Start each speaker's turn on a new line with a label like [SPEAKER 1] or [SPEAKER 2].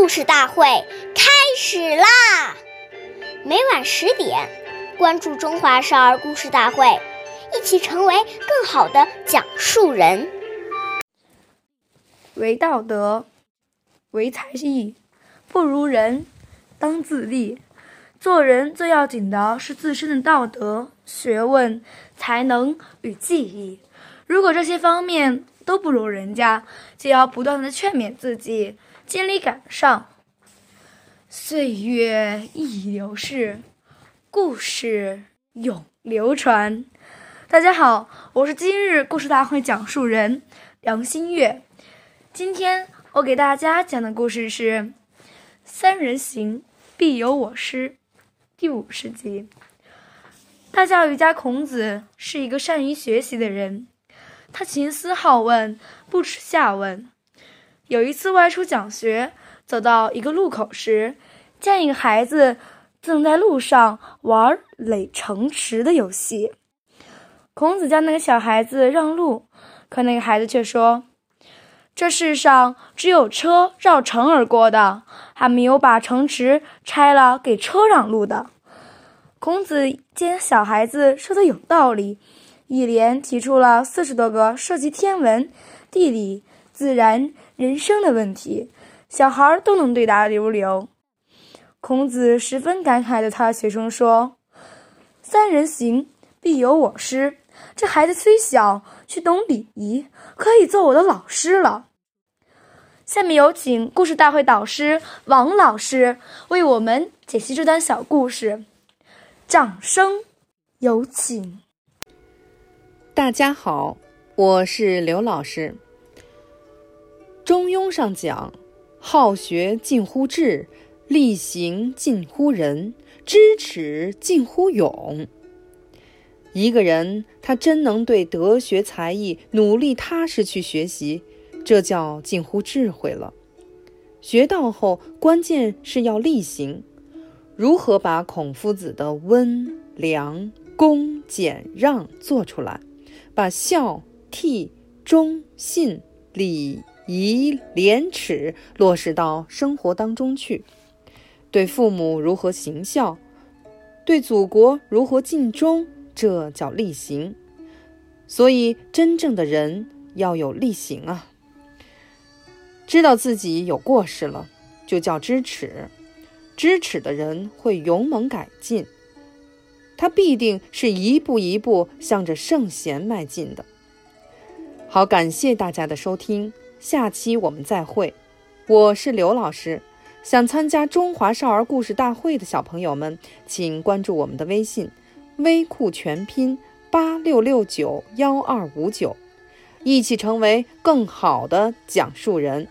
[SPEAKER 1] 故事大会开始啦！每晚十点，关注《中华少儿故事大会》，一起成为更好的讲述人。
[SPEAKER 2] 为道德，为才艺，不如人，当自立。做人最要紧的是自身的道德、学问、才能与技艺。如果这些方面都不如人家，就要不断的劝勉自己，尽力赶上。岁月易流逝，故事永流传。大家好，我是今日故事大会讲述人梁新月。今天我给大家讲的故事是《三人行，必有我师》。第五十集，大教育家孔子是一个善于学习的人，他勤思好问，不耻下问。有一次外出讲学，走到一个路口时，见一个孩子正在路上玩垒城池的游戏。孔子叫那个小孩子让路，可那个孩子却说：“这世上只有车绕城而过的。”还没有把城池拆了给车让路的。孔子见小孩子说的有道理，一连提出了四十多个涉及天文、地理、自然、人生的问题，小孩都能对答如流。孔子十分感慨的他学生说：“三人行，必有我师。这孩子虽小，却懂礼仪，可以做我的老师了。”下面有请故事大会导师王老师为我们解析这段小故事，掌声有请。
[SPEAKER 3] 大家好，我是刘老师。中庸上讲：“好学近乎智，力行近乎仁，知耻近乎勇。”一个人他真能对德学才艺努力踏实去学习。这叫近乎智慧了。学到后，关键是要力行。如何把孔夫子的温良恭俭让做出来，把孝悌忠信礼以廉耻落实到生活当中去？对父母如何行孝，对祖国如何尽忠，这叫力行。所以，真正的人要有力行啊。知道自己有过失了，就叫知耻。知耻的人会勇猛改进，他必定是一步一步向着圣贤迈进的。好，感谢大家的收听，下期我们再会。我是刘老师，想参加中华少儿故事大会的小朋友们，请关注我们的微信“微库全拼八六六九幺二五九”，一起成为更好的讲述人。